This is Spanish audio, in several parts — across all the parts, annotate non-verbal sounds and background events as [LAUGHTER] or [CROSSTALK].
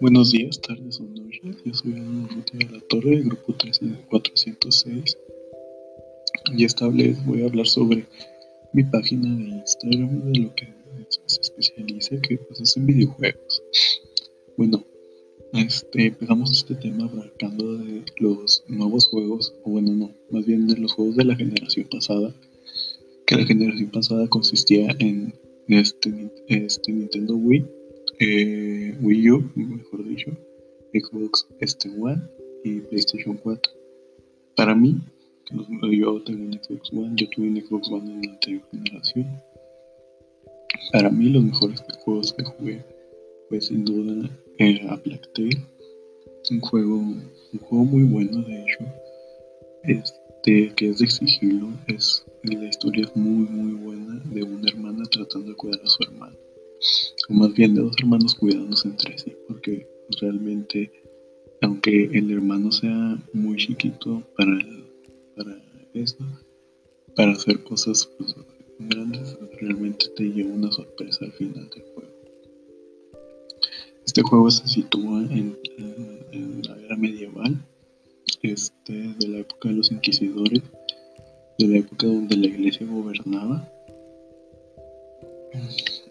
Buenos días, tardes o noches. Yo soy Ana Urrutia de la Torre, grupo 406. Y esta vez voy a hablar sobre mi página de Instagram, de lo que se especializa, que pues, es en videojuegos. Bueno, este, este tema abarcando de los nuevos juegos, o bueno, no, más bien de los juegos de la generación pasada, que la generación pasada consistía en este, este Nintendo Wii, eh, Wii U, mejor dicho, Xbox este One y PlayStation 4. Para mí, yo tengo un Xbox One, yo tuve un Xbox One en la anterior generación. Para mí los mejores juegos que jugué fue sin duda era Black Tail, un juego, un juego muy bueno de hecho, que es de sigilo, es la historia es muy muy buena de una hermana tratando de cuidar a su hermano, o más bien de dos hermanos cuidándose entre sí, porque realmente aunque el hermano sea muy chiquito para para esto, para hacer cosas pues, grandes, realmente te lleva una sorpresa al final del juego. Este juego se sitúa en, la era medieval, este, de la época de los inquisidores, de la época donde la iglesia gobernaba.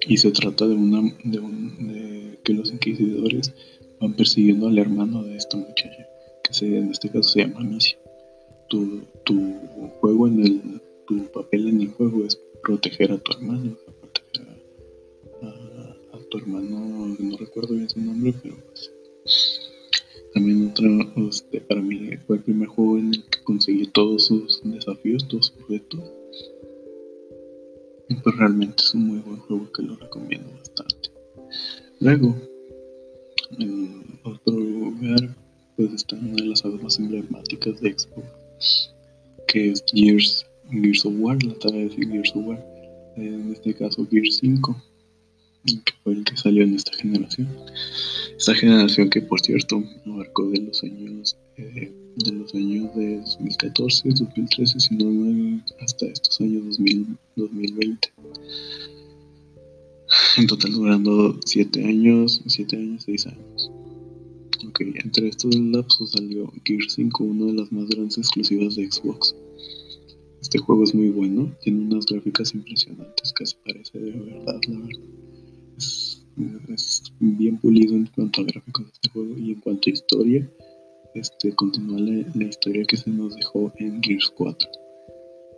Y se trata de una de, de que los inquisidores van persiguiendo al hermano de esta muchacha, que se, en este caso se llama Misia. Tu, tu juego en el, tu papel en el juego es proteger a tu hermano, proteger a, tu hermano, no recuerdo bien su nombre, pero pues también otro, este, para mí fue el primer juego en el que conseguí todos sus desafíos, todos sus retos. Y pues realmente es un muy buen juego que lo recomiendo bastante. Luego, en otro lugar, pues está una de las sagas más emblemáticas de Xbox, que es Gears Gears of War, la tarea de Gears of War, en este caso Gears 5, que fue el que salió en esta generación. Esta generación que por cierto abarcó de los años eh, de los años de 2014, 2013, sino hasta estos años 2020. En total durando 7 años, 7 años, 6 años. Ok, entre estos lapsos salió Gears 5, una de las más grandes exclusivas de Xbox. Este juego es muy bueno, tiene unas gráficas impresionantes, casi parece de verdad, la verdad. Es, bien pulido en cuanto a gráficos de este juego y en cuanto a historia, este continúa la, historia que se nos dejó en Gears 4.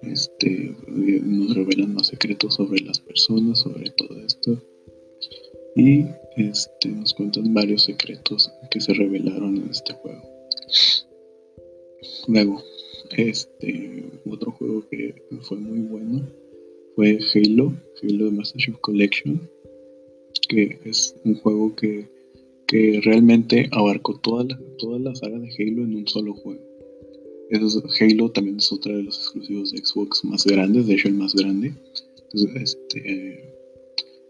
Este, nos revelan más secretos sobre las personas, sobre todo esto. Y este, nos cuentan varios secretos que se revelaron en este juego. Luego, este, otro juego que fue muy bueno fue Halo, Halo de Master Chief Collection, que es un juego que, que realmente abarcó toda la, toda la saga de Halo en un solo juego. Halo también es otro de los exclusivos de Xbox más grandes, de hecho el más grande. este,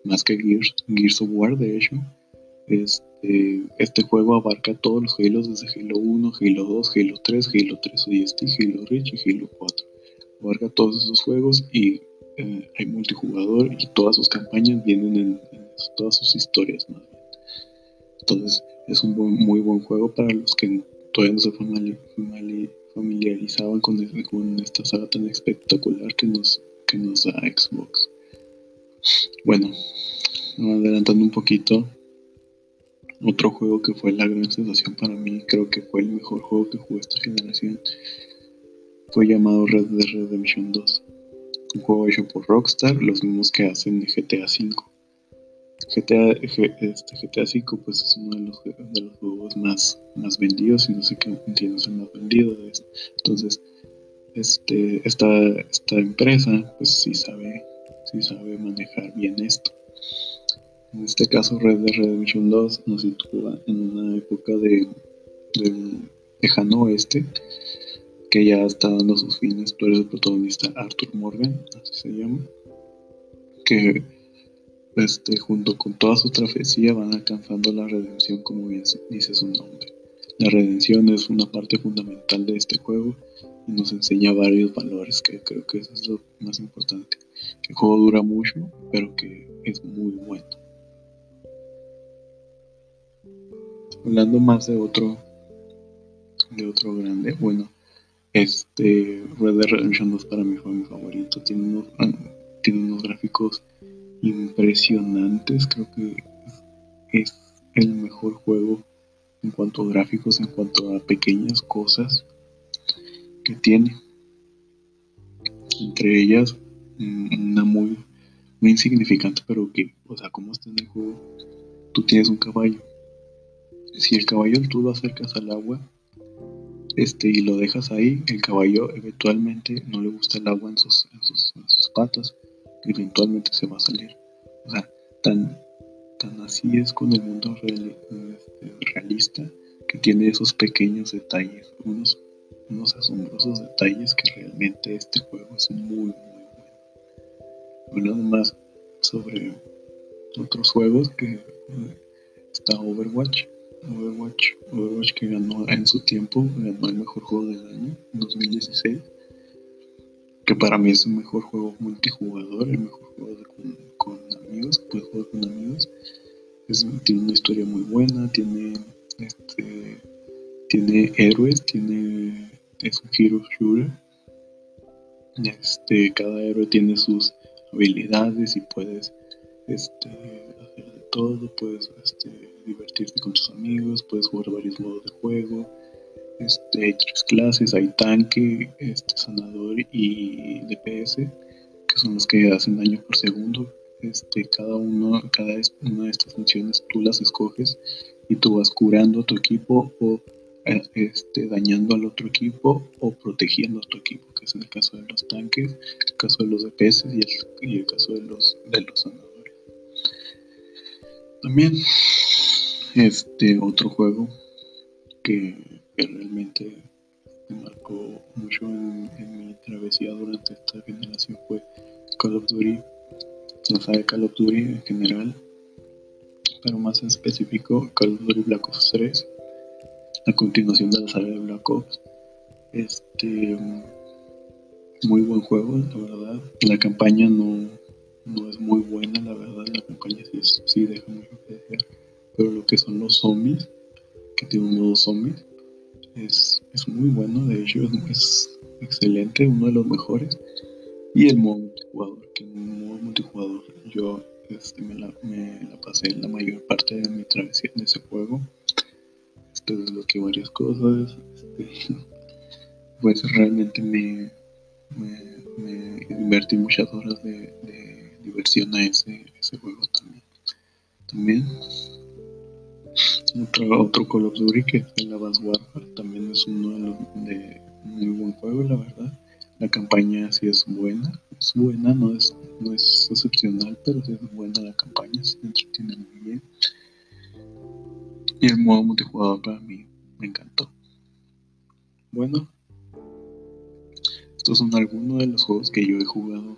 más que Gears, Gears of War, de hecho. Este, este juego abarca todos los Halo desde Halo 1, Halo 2, Halo 3, Halo 3 ODST, Halo Reach y Halo 4. Abarca todos esos juegos y eh, hay multijugador y todas sus campañas vienen en, todas sus historias más Entonces es un muy buen juego para los que todavía no se familiarizaban con, con esta saga tan espectacular que nos, que nos da Xbox. Bueno, adelantando un poquito, otro juego que fue la gran sensación para mí, creo que fue el mejor juego que jugué esta generación, fue llamado Red Dead Redemption 2. Un juego hecho por Rockstar, los mismos que hacen GTA V. GTA, GTA V pues es uno de los, de los juegos más, más vendidos y no sé qué entiendo es el más vendido de esto. Entonces, este, esta, esta empresa pues sí sabe, sí sabe manejar bien esto. En este caso, Red Dead Redemption 2 nos sitúa en una época de, del lejano oeste que ya está dando sus fines. Tú eres el protagonista Arthur Morgan, así se llama, que este, junto con toda su travesía van alcanzando la redención, como bien dice su nombre. La redención es una parte fundamental de este juego y nos enseña varios valores que creo que eso es lo más importante. el juego dura mucho, pero que es muy bueno. Hablando más de otro, de otro grande, bueno, este Red Dead Redemption 2 para mí fue mi favorito. Tiene unos, tiene unos gráficos impresionantes. Creo que es el mejor juego en cuanto a gráficos, en cuanto a pequeñas cosas que tiene. Entre ellas, mm, una muy, muy insignificante, pero que, o sea, como está en el juego, tú tienes un caballo. Si el caballo tú lo acercas al agua, este, y lo dejas ahí, el caballo eventualmente no le gusta el agua en sus, en sus, patas, eventualmente se va a salir. O sea, tan, tan así es con el mundo este, realista que tiene esos pequeños detalles, unos, unos asombrosos detalles que realmente este juego es muy, muy bueno. Hablando más sobre otros juegos que eh, está Overwatch Overwatch, Overwatch que ganó en su tiempo, ganó el mejor juego del año, 2016, que para mí es el mejor juego multijugador, el mejor juego con, amigos, puedes jugar con amigos, tiene una historia muy buena, tiene este, tiene héroes, tiene es un hero shooter, este, cada héroe tiene sus habilidades y puedes este, hacer de todo, puedes este, divertirte con tus amigos, puedes jugar varios modos de juego. Este, hay tres clases, hay tanque, este, sanador y DPS, que son los que hacen daño por segundo. Este, cada uno, cada una de estas funciones tú las escoges y tú vas curando a tu equipo o eh, este, dañando al otro equipo o protegiendo a tu equipo, que es el caso de los tanques, el caso de los DPS y el, y el caso de los, de los sanadores. También este otro juego que, realmente me marcó mucho en, mi travesía durante esta generación fue Call of Duty, la saga Call of Duty en general, pero más en específico Call of Duty Black Ops 3, a continuación de la saga de Black Ops. Este muy buen juego, la verdad. La campaña no, no es muy buena, la verdad. La campaña sí, sí deja mucho que desear pero lo que son los zombies, que tiene un modo zombies, es, muy bueno, de hecho es, excelente, uno de los mejores. Y el modo multijugador, que el modo multijugador yo este, me, la, pasé la mayor parte de mi travesía en ese juego. Este, desbloqueé varias cosas. Este, [LAUGHS] pues realmente me, me, invertí muchas horas de, diversión a ese, ese juego también. También otro, otro Call of Duty que es el Advanced Warfare también es uno de, los, de muy buen juego, la verdad. La campaña sí es buena, es buena, no es, no es excepcional, pero sí es buena la campaña, se entretiene muy bien. Y el modo multijugador para mí me encantó. Bueno, estos son algunos de los juegos que yo he jugado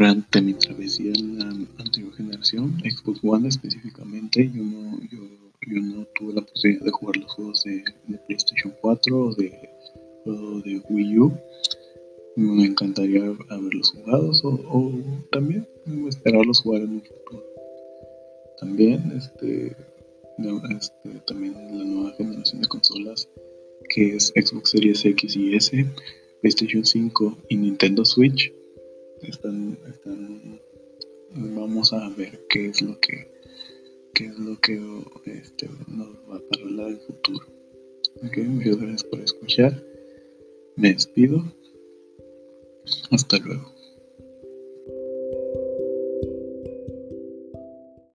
durante mi travesía en la anterior generación, Xbox One específicamente. Yo no, tuve la posibilidad de jugar los juegos de, PlayStation 4 o de, Wii U. Me encantaría haberlos jugados o, también esperarlos jugar en un futuro. También, este, este, también la nueva generación de consolas que es Xbox Series X y S, PlayStation 5 y Nintendo Switch. Están, están, vamos a ver qué es lo que qué es lo que este, nos va a parar el futuro. Ok, muchas gracias por escuchar. Me despido. Hasta luego.